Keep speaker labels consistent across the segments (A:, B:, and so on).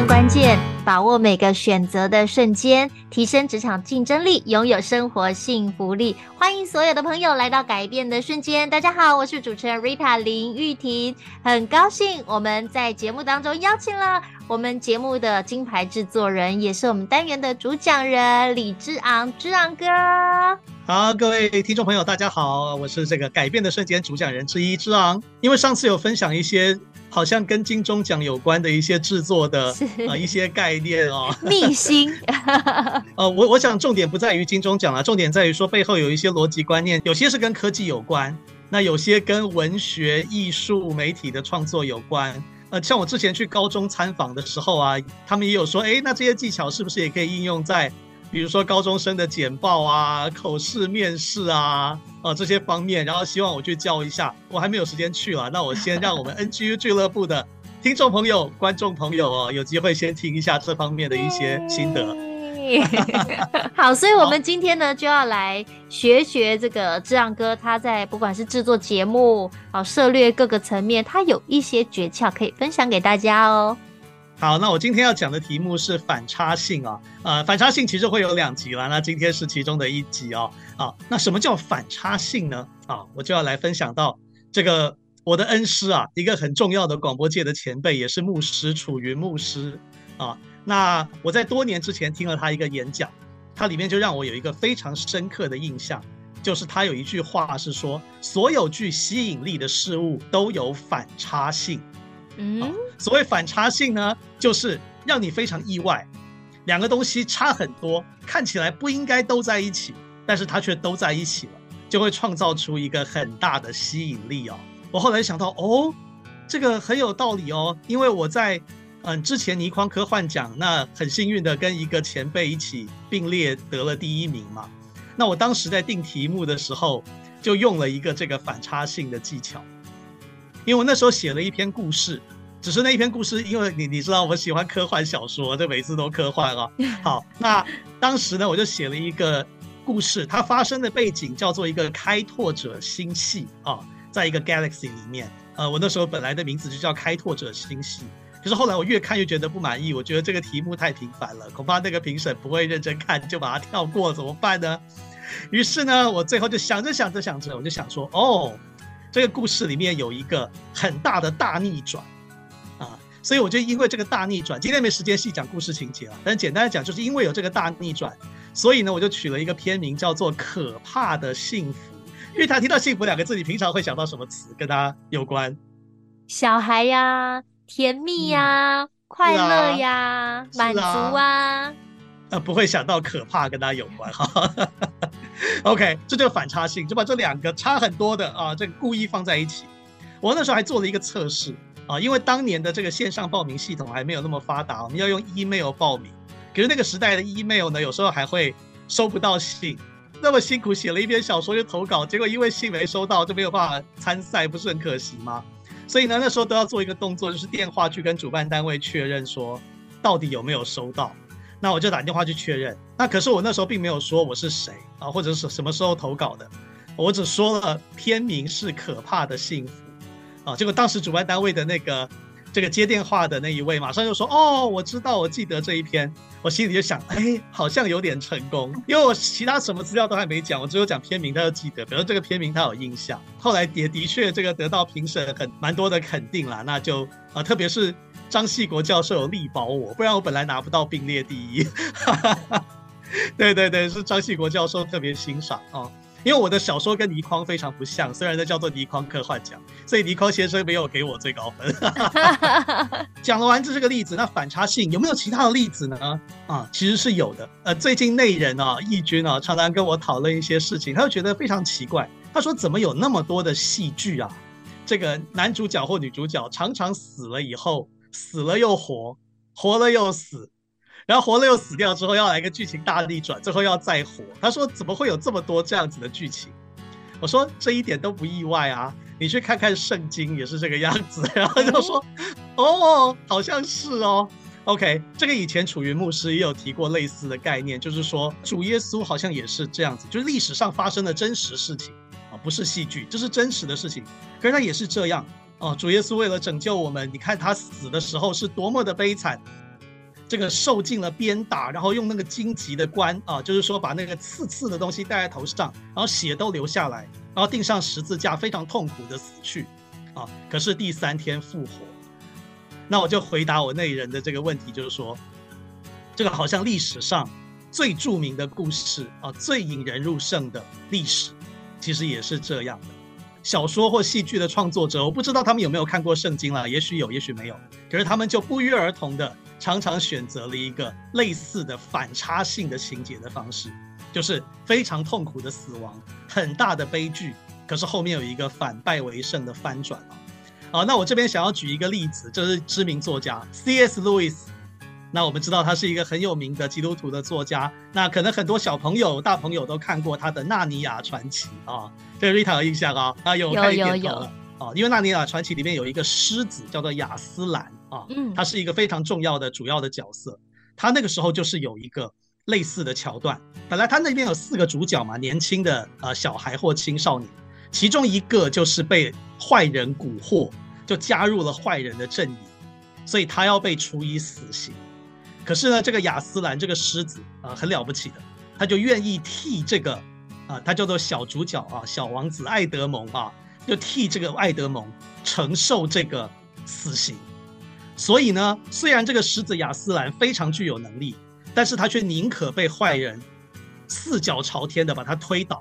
A: 更关键，把握每个选择的瞬间，提升职场竞争力，拥有生活幸福力。欢迎所有的朋友来到改变的瞬间。大家好，我是主持人 Rita 林玉婷，很高兴我们在节目当中邀请了我们节目的金牌制作人，也是我们单元的主讲人李之昂，之昂哥。
B: 好，各位听众朋友，大家好，我是这个改变的瞬间主讲人之一之昂。因为上次有分享一些。好像跟金钟奖有关的一些制作的呃一些概念哦，
A: 秘辛。
B: 呃，我我想重点不在于金钟奖了，重点在于说背后有一些逻辑观念，有些是跟科技有关，那有些跟文学、艺术、媒体的创作有关。呃，像我之前去高中参访的时候啊，他们也有说，哎，那这些技巧是不是也可以应用在？比如说高中生的简报啊、口试、面试啊，啊这些方面，然后希望我去教一下，我还没有时间去了，那我先让我们 NGU 俱乐部的听众朋友、观众朋友哦，有机会先听一下这方面的一些心得。
A: 好，所以我们今天呢就要来学学这个志昂哥，他在不管是制作节目、啊涉略各个层面，他有一些诀窍可以分享给大家哦。
B: 好，那我今天要讲的题目是反差性啊，呃，反差性其实会有两集啦，那今天是其中的一集哦。啊，那什么叫反差性呢？啊，我就要来分享到这个我的恩师啊，一个很重要的广播界的前辈，也是牧师楚云牧师啊。那我在多年之前听了他一个演讲，他里面就让我有一个非常深刻的印象，就是他有一句话是说，所有具吸引力的事物都有反差性。嗯，所谓反差性呢，就是让你非常意外，两个东西差很多，看起来不应该都在一起，但是它却都在一起了，就会创造出一个很大的吸引力哦。我后来想到，哦，这个很有道理哦，因为我在嗯之前倪匡科幻奖，那很幸运的跟一个前辈一起并列得了第一名嘛。那我当时在定题目的时候，就用了一个这个反差性的技巧。因为我那时候写了一篇故事，只是那一篇故事，因为你你知道我喜欢科幻小说，就每次都科幻啊。好，那当时呢，我就写了一个故事，它发生的背景叫做一个开拓者星系啊，在一个 galaxy 里面。呃，我那时候本来的名字就叫开拓者星系，可是后来我越看越觉得不满意，我觉得这个题目太平凡了，恐怕那个评审不会认真看，就把它跳过，怎么办呢？于是呢，我最后就想着想着想着，我就想说，哦。这个故事里面有一个很大的大逆转，啊，所以我就因为这个大逆转，今天没时间细讲故事情节了，但简单的讲，就是因为有这个大逆转，所以呢，我就取了一个片名叫做《可怕的幸福》。因为他提到“幸福”两个字，你平常会想到什么词跟他有关？
A: 小孩呀，甜蜜呀，嗯、快乐呀，啊、满足啊。
B: 呃，不会想到可怕跟他有关哈。OK，这就是反差性，就把这两个差很多的啊，这个故意放在一起。我那时候还做了一个测试啊，因为当年的这个线上报名系统还没有那么发达，我们要用 email 报名。可是那个时代的 email 呢，有时候还会收不到信，那么辛苦写了一篇小说就投稿，结果因为信没收到，就没有办法参赛，不是很可惜吗？所以呢，那时候都要做一个动作，就是电话去跟主办单位确认说，到底有没有收到。那我就打电话去确认。那可是我那时候并没有说我是谁啊，或者是什么时候投稿的，我只说了片名是《可怕的幸福》啊。结果当时主办单位的那个这个接电话的那一位马上就说：“哦，我知道，我记得这一篇。”我心里就想：“哎，好像有点成功，因为我其他什么资料都还没讲，我只有讲片名，他就记得。比如这个片名他有印象。后来也的确这个得到评审很蛮多的肯定啦。那就啊，特别是。张系国教授有力保我，不然我本来拿不到并列第一。对对对，是张系国教授特别欣赏哦，因为我的小说跟倪匡非常不像，虽然那叫做倪匡科幻奖，所以倪匡先生没有给我最高分。讲了完这是个例子，那反差性有没有其他的例子呢？啊，其实是有的。呃，最近内人啊，义军啊，常常跟我讨论一些事情，他就觉得非常奇怪。他说：“怎么有那么多的戏剧啊？这个男主角或女主角常常死了以后。”死了又活，活了又死，然后活了又死掉之后要来个剧情大逆转，最后要再活。他说怎么会有这么多这样子的剧情？我说这一点都不意外啊，你去看看圣经也是这个样子。然后就说哦，好像是哦。OK，这个以前楚云牧师也有提过类似的概念，就是说主耶稣好像也是这样子，就是历史上发生的真实事情啊，不是戏剧，这是真实的事情。可是他也是这样哦，主耶稣为了拯救我们，你看他死的时候是多么的悲惨，这个受尽了鞭打，然后用那个荆棘的冠啊，就是说把那个刺刺的东西戴在头上，然后血都流下来，然后钉上十字架，非常痛苦的死去啊。可是第三天复活。那我就回答我那人的这个问题，就是说，这个好像历史上最著名的故事啊，最引人入胜的历史，其实也是这样的。小说或戏剧的创作者，我不知道他们有没有看过圣经了，也许有，也许没有。可是他们就不约而同的，常常选择了一个类似的反差性的情节的方式，就是非常痛苦的死亡，很大的悲剧，可是后面有一个反败为胜的翻转啊。好，那我这边想要举一个例子，就是知名作家 C.S. Lewis。那我们知道他是一个很有名的基督徒的作家。那可能很多小朋友、大朋友都看过他的《纳尼亚传奇》啊，对 Rita 有印象啊？啊，有有有有啊，因为《纳尼亚传奇》里面有一个狮子叫做亚斯兰啊，嗯，他是一个非常重要的主要的角色。他那个时候就是有一个类似的桥段。本来他那边有四个主角嘛，年轻的呃小孩或青少年。其中一个就是被坏人蛊惑，就加入了坏人的阵营，所以他要被处以死刑。可是呢，这个亚斯兰这个狮子啊，很了不起的，他就愿意替这个啊，他叫做小主角啊，小王子爱德蒙啊，就替这个爱德蒙承受这个死刑。所以呢，虽然这个狮子亚斯兰非常具有能力，但是他却宁可被坏人四脚朝天的把他推倒。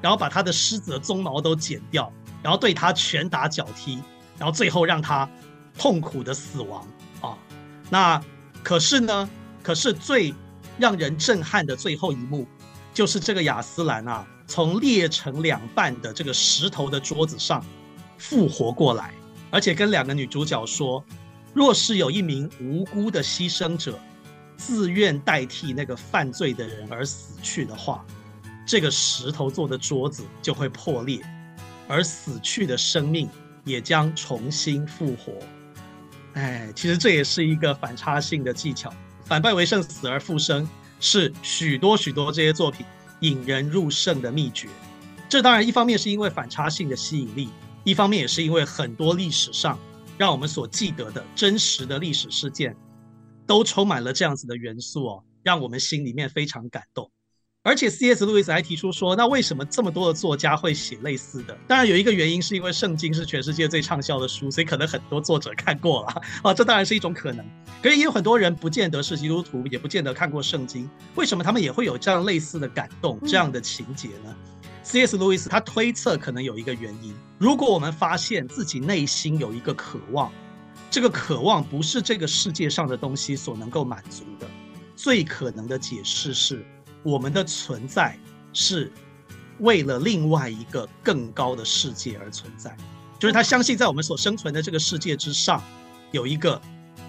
B: 然后把他的狮子的鬃毛都剪掉，然后对他拳打脚踢，然后最后让他痛苦的死亡啊！那可是呢？可是最让人震撼的最后一幕，就是这个亚斯兰啊，从裂成两半的这个石头的桌子上复活过来，而且跟两个女主角说：若是有一名无辜的牺牲者自愿代替那个犯罪的人而死去的话。这个石头做的桌子就会破裂，而死去的生命也将重新复活。哎，其实这也是一个反差性的技巧，反败为胜，死而复生，是许多许多这些作品引人入胜的秘诀。这当然一方面是因为反差性的吸引力，一方面也是因为很多历史上让我们所记得的真实的历史事件，都充满了这样子的元素哦，让我们心里面非常感动。而且，C.S. 路易斯还提出说，那为什么这么多的作家会写类似的？当然有一个原因，是因为圣经是全世界最畅销的书，所以可能很多作者看过了啊，这当然是一种可能。可是也有很多人不见得是基督徒，也不见得看过圣经，为什么他们也会有这样类似的感动、这样的情节呢？C.S. 路易斯他推测可能有一个原因：如果我们发现自己内心有一个渴望，这个渴望不是这个世界上的东西所能够满足的，最可能的解释是。我们的存在是为了另外一个更高的世界而存在，就是他相信在我们所生存的这个世界之上，有一个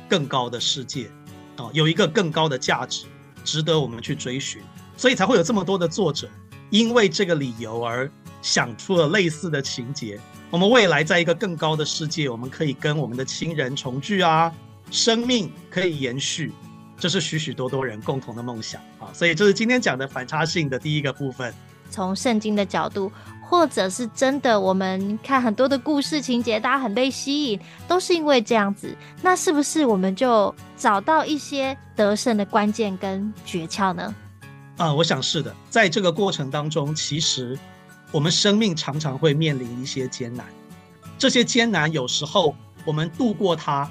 B: 更高的世界，啊，有一个更高的价值，值得我们去追寻，所以才会有这么多的作者因为这个理由而想出了类似的情节。我们未来在一个更高的世界，我们可以跟我们的亲人重聚啊，生命可以延续。这是许许多多人共同的梦想啊，所以这是今天讲的反差性的第一个部分。
A: 从圣经的角度，或者是真的，我们看很多的故事情节，大家很被吸引，都是因为这样子。那是不是我们就找到一些得胜的关键跟诀窍呢？
B: 啊，我想是的。在这个过程当中，其实我们生命常常会面临一些艰难，这些艰难有时候我们度过它，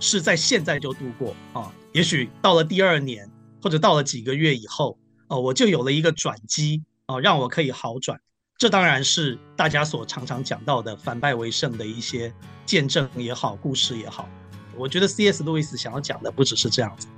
B: 是在现在就度过啊。也许到了第二年，或者到了几个月以后，哦，我就有了一个转机，哦，让我可以好转。这当然是大家所常常讲到的反败为胜的一些见证也好，故事也好。我觉得 C.S. 路易斯想要讲的不只是这样子，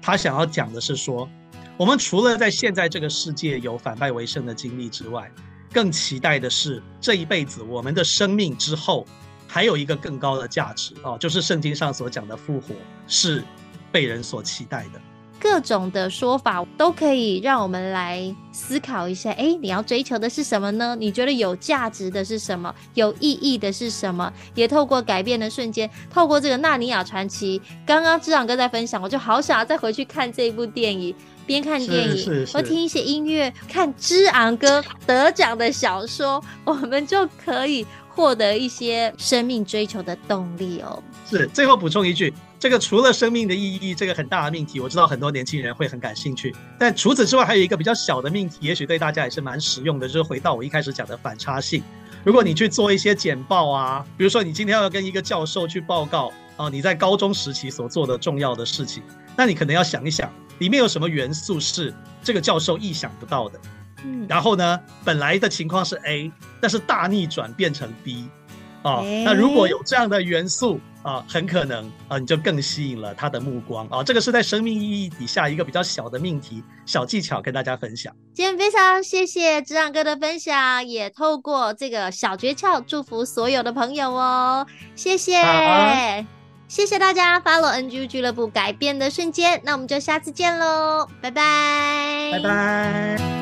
B: 他想要讲的是说，我们除了在现在这个世界有反败为胜的经历之外，更期待的是这一辈子我们的生命之后还有一个更高的价值，哦，就是圣经上所讲的复活是。被人所期待的，
A: 各种的说法都可以让我们来思考一下。哎，你要追求的是什么呢？你觉得有价值的是什么？有意义的是什么？也透过改变的瞬间，透过这个《纳尼亚传奇》，刚刚志昂哥在分享，我就好想要再回去看这一部电影。边看电影，或听一些音乐，看之昂哥得奖的小说，我们就可以获得一些生命追求的动力哦。
B: 是，最后补充一句，这个除了生命的意义，这个很大的命题，我知道很多年轻人会很感兴趣。但除此之外，还有一个比较小的命题，也许对大家也是蛮实用的，就是回到我一开始讲的反差性。如果你去做一些简报啊，比如说你今天要跟一个教授去报告啊，你在高中时期所做的重要的事情，那你可能要想一想。里面有什么元素是这个教授意想不到的？嗯，然后呢，本来的情况是 A，但是大逆转变成 B，啊，欸、那如果有这样的元素啊，很可能啊，你就更吸引了他的目光啊。这个是在生命意义底下一个比较小的命题、小技巧，跟大家分享。
A: 今天非常谢谢之昂哥的分享，也透过这个小诀窍祝福所有的朋友哦，谢谢。啊谢谢大家，Follow NG 俱乐部改变的瞬间，那我们就下次见喽，拜拜，
B: 拜拜。